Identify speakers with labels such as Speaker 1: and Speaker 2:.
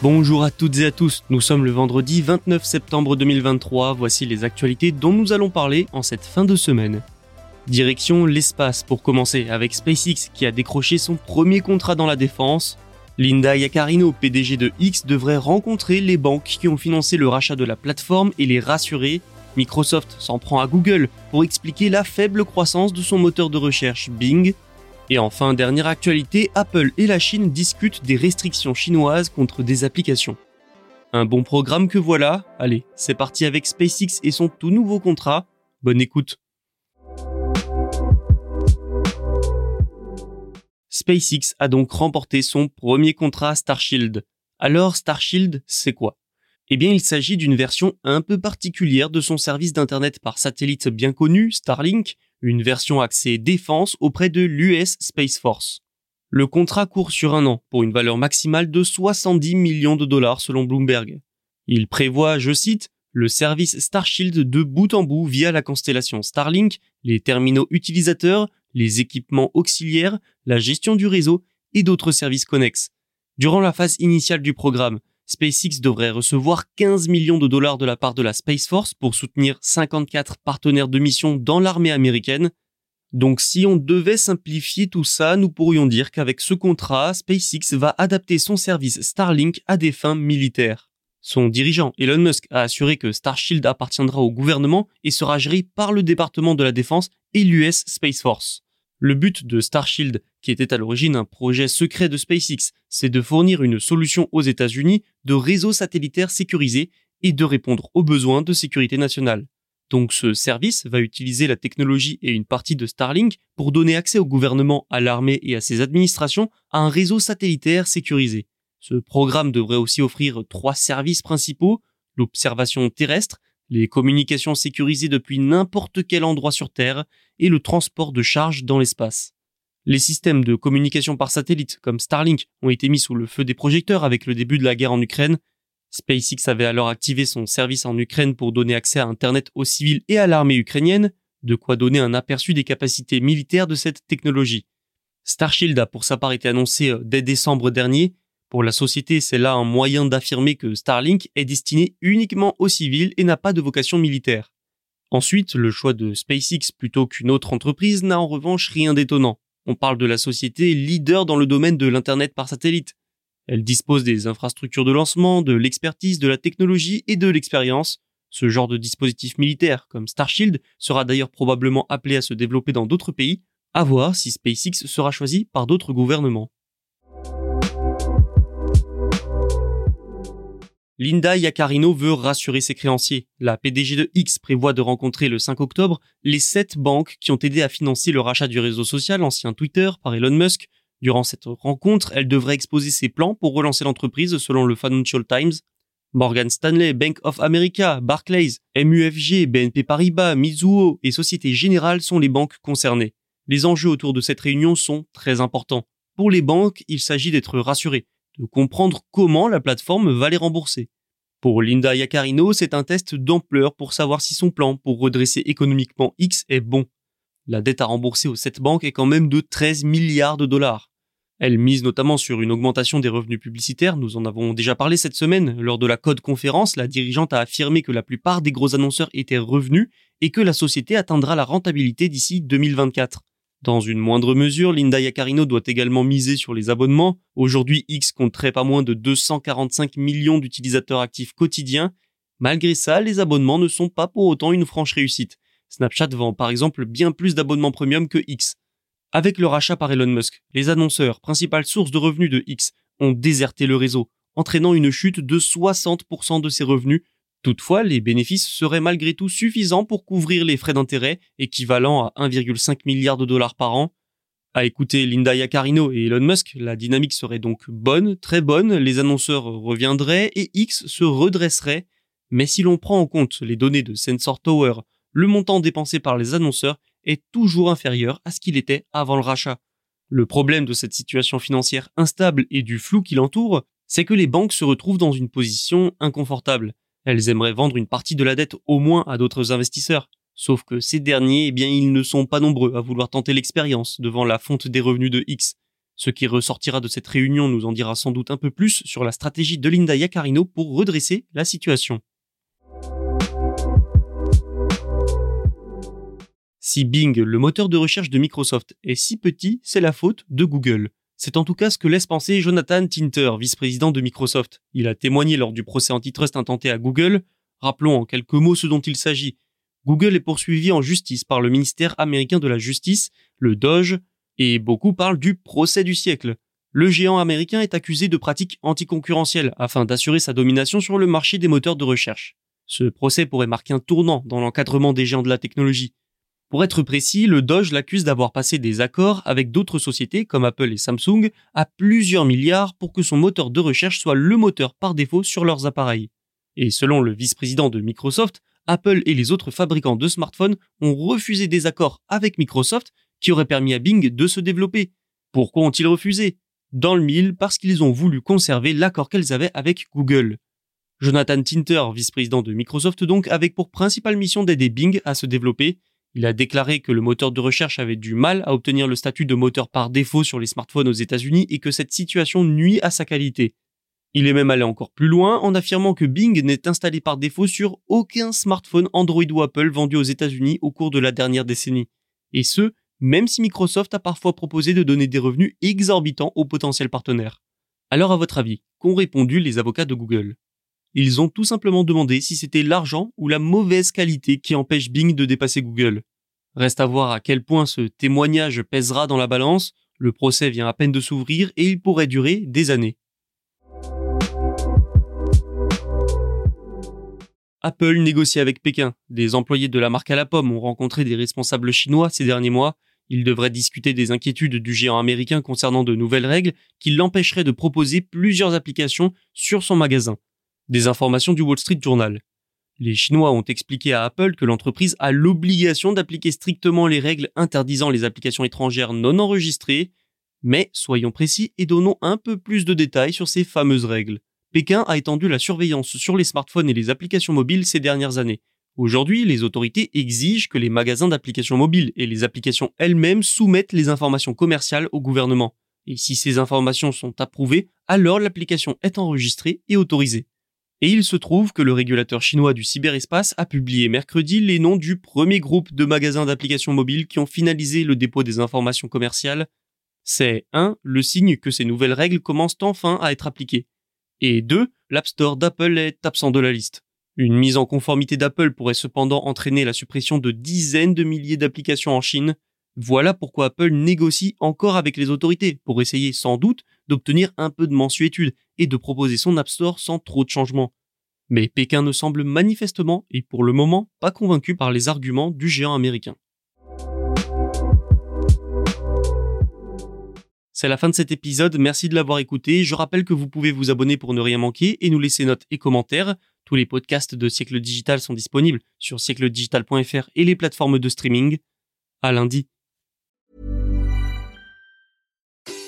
Speaker 1: Bonjour à toutes et à tous, nous sommes le vendredi 29 septembre 2023, voici les actualités dont nous allons parler en cette fin de semaine. Direction l'espace pour commencer avec SpaceX qui a décroché son premier contrat dans la défense. Linda Yaccarino, PDG de X, devrait rencontrer les banques qui ont financé le rachat de la plateforme et les rassurer. Microsoft s'en prend à Google pour expliquer la faible croissance de son moteur de recherche Bing. Et enfin, dernière actualité, Apple et la Chine discutent des restrictions chinoises contre des applications. Un bon programme que voilà. Allez, c'est parti avec SpaceX et son tout nouveau contrat. Bonne écoute. SpaceX a donc remporté son premier contrat Starshield. Alors Starshield, c'est quoi? Eh bien, il s'agit d'une version un peu particulière de son service d'internet par satellite bien connu, Starlink, une version axée défense auprès de l'US Space Force. Le contrat court sur un an pour une valeur maximale de 70 millions de dollars selon Bloomberg. Il prévoit, je cite, le service Starshield de bout en bout via la constellation Starlink, les terminaux utilisateurs, les équipements auxiliaires, la gestion du réseau et d'autres services connexes. Durant la phase initiale du programme, SpaceX devrait recevoir 15 millions de dollars de la part de la Space Force pour soutenir 54 partenaires de mission dans l'armée américaine. Donc si on devait simplifier tout ça, nous pourrions dire qu'avec ce contrat, SpaceX va adapter son service Starlink à des fins militaires. Son dirigeant, Elon Musk, a assuré que Starshield appartiendra au gouvernement et sera géré par le département de la défense et l'US Space Force. Le but de Starshield, qui était à l'origine un projet secret de SpaceX, c'est de fournir une solution aux États-Unis de réseaux satellitaires sécurisés et de répondre aux besoins de sécurité nationale. Donc ce service va utiliser la technologie et une partie de Starlink pour donner accès au gouvernement, à l'armée et à ses administrations à un réseau satellitaire sécurisé. Ce programme devrait aussi offrir trois services principaux, l'observation terrestre, les communications sécurisées depuis n'importe quel endroit sur Terre et le transport de charges dans l'espace. Les systèmes de communication par satellite comme Starlink ont été mis sous le feu des projecteurs avec le début de la guerre en Ukraine. SpaceX avait alors activé son service en Ukraine pour donner accès à Internet aux civils et à l'armée ukrainienne, de quoi donner un aperçu des capacités militaires de cette technologie. Starshield a pour sa part été annoncé euh, dès décembre dernier pour la société, c'est là un moyen d'affirmer que Starlink est destiné uniquement aux civils et n'a pas de vocation militaire. Ensuite, le choix de SpaceX plutôt qu'une autre entreprise n'a en revanche rien d'étonnant. On parle de la société leader dans le domaine de l'Internet par satellite. Elle dispose des infrastructures de lancement, de l'expertise, de la technologie et de l'expérience. Ce genre de dispositif militaire, comme Starshield, sera d'ailleurs probablement appelé à se développer dans d'autres pays, à voir si SpaceX sera choisi par d'autres gouvernements. Linda Yaccarino veut rassurer ses créanciers. La PDG de X prévoit de rencontrer le 5 octobre les sept banques qui ont aidé à financer le rachat du réseau social ancien Twitter par Elon Musk. Durant cette rencontre, elle devrait exposer ses plans pour relancer l'entreprise selon le Financial Times. Morgan Stanley, Bank of America, Barclays, MUFG, BNP Paribas, Mizuho et Société Générale sont les banques concernées. Les enjeux autour de cette réunion sont très importants. Pour les banques, il s'agit d'être rassurés de comprendre comment la plateforme va les rembourser. Pour Linda Yaccarino, c'est un test d'ampleur pour savoir si son plan pour redresser économiquement X est bon. La dette à rembourser aux sept banques est quand même de 13 milliards de dollars. Elle mise notamment sur une augmentation des revenus publicitaires, nous en avons déjà parlé cette semaine. Lors de la Code conférence, la dirigeante a affirmé que la plupart des gros annonceurs étaient revenus et que la société atteindra la rentabilité d'ici 2024. Dans une moindre mesure, Linda Yacarino doit également miser sur les abonnements. Aujourd'hui, X compterait pas moins de 245 millions d'utilisateurs actifs quotidiens. Malgré ça, les abonnements ne sont pas pour autant une franche réussite. Snapchat vend par exemple bien plus d'abonnements premium que X. Avec le rachat par Elon Musk, les annonceurs, principale source de revenus de X, ont déserté le réseau, entraînant une chute de 60% de ses revenus Toutefois, les bénéfices seraient malgré tout suffisants pour couvrir les frais d'intérêt, équivalent à 1,5 milliard de dollars par an. À écouter Linda Yacarino et Elon Musk, la dynamique serait donc bonne, très bonne, les annonceurs reviendraient et X se redresserait. Mais si l'on prend en compte les données de Sensor Tower, le montant dépensé par les annonceurs est toujours inférieur à ce qu'il était avant le rachat. Le problème de cette situation financière instable et du flou qui l'entoure, c'est que les banques se retrouvent dans une position inconfortable. Elles aimeraient vendre une partie de la dette au moins à d'autres investisseurs. Sauf que ces derniers, eh bien, ils ne sont pas nombreux à vouloir tenter l'expérience devant la fonte des revenus de X. Ce qui ressortira de cette réunion nous en dira sans doute un peu plus sur la stratégie de Linda Yacarino pour redresser la situation. Si Bing, le moteur de recherche de Microsoft, est si petit, c'est la faute de Google. C'est en tout cas ce que laisse penser Jonathan Tinter, vice-président de Microsoft. Il a témoigné lors du procès antitrust intenté à Google. Rappelons en quelques mots ce dont il s'agit. Google est poursuivi en justice par le ministère américain de la Justice, le DOJ, et beaucoup parlent du procès du siècle. Le géant américain est accusé de pratiques anticoncurrentielles afin d'assurer sa domination sur le marché des moteurs de recherche. Ce procès pourrait marquer un tournant dans l'encadrement des géants de la technologie. Pour être précis, le Doge l'accuse d'avoir passé des accords avec d'autres sociétés comme Apple et Samsung à plusieurs milliards pour que son moteur de recherche soit le moteur par défaut sur leurs appareils. Et selon le vice-président de Microsoft, Apple et les autres fabricants de smartphones ont refusé des accords avec Microsoft qui auraient permis à Bing de se développer. Pourquoi ont-ils refusé? Dans le mille, parce qu'ils ont voulu conserver l'accord qu'elles avaient avec Google. Jonathan Tinter, vice-président de Microsoft donc, avec pour principale mission d'aider Bing à se développer il a déclaré que le moteur de recherche avait du mal à obtenir le statut de moteur par défaut sur les smartphones aux États-Unis et que cette situation nuit à sa qualité. Il est même allé encore plus loin en affirmant que Bing n'est installé par défaut sur aucun smartphone Android ou Apple vendu aux États-Unis au cours de la dernière décennie. Et ce, même si Microsoft a parfois proposé de donner des revenus exorbitants aux potentiels partenaires. Alors à votre avis, qu'ont répondu les avocats de Google? Ils ont tout simplement demandé si c'était l'argent ou la mauvaise qualité qui empêche Bing de dépasser Google. Reste à voir à quel point ce témoignage pèsera dans la balance, le procès vient à peine de s'ouvrir et il pourrait durer des années. Apple négocie avec Pékin. Des employés de la marque à la pomme ont rencontré des responsables chinois ces derniers mois. Ils devraient discuter des inquiétudes du géant américain concernant de nouvelles règles qui l'empêcheraient de proposer plusieurs applications sur son magasin des informations du Wall Street Journal. Les Chinois ont expliqué à Apple que l'entreprise a l'obligation d'appliquer strictement les règles interdisant les applications étrangères non enregistrées, mais soyons précis et donnons un peu plus de détails sur ces fameuses règles. Pékin a étendu la surveillance sur les smartphones et les applications mobiles ces dernières années. Aujourd'hui, les autorités exigent que les magasins d'applications mobiles et les applications elles-mêmes soumettent les informations commerciales au gouvernement. Et si ces informations sont approuvées, alors l'application est enregistrée et autorisée. Et il se trouve que le régulateur chinois du cyberespace a publié mercredi les noms du premier groupe de magasins d'applications mobiles qui ont finalisé le dépôt des informations commerciales. C'est 1. le signe que ces nouvelles règles commencent enfin à être appliquées. Et 2. l'App Store d'Apple est absent de la liste. Une mise en conformité d'Apple pourrait cependant entraîner la suppression de dizaines de milliers d'applications en Chine. Voilà pourquoi Apple négocie encore avec les autorités pour essayer sans doute d'obtenir un peu de mensuétude et de proposer son App Store sans trop de changements. Mais Pékin ne semble manifestement et pour le moment pas convaincu par les arguments du géant américain. C'est la fin de cet épisode, merci de l'avoir écouté. Je rappelle que vous pouvez vous abonner pour ne rien manquer et nous laisser notes et commentaires. Tous les podcasts de Siècle Digital sont disponibles sur siècledigital.fr et les plateformes de streaming. À lundi.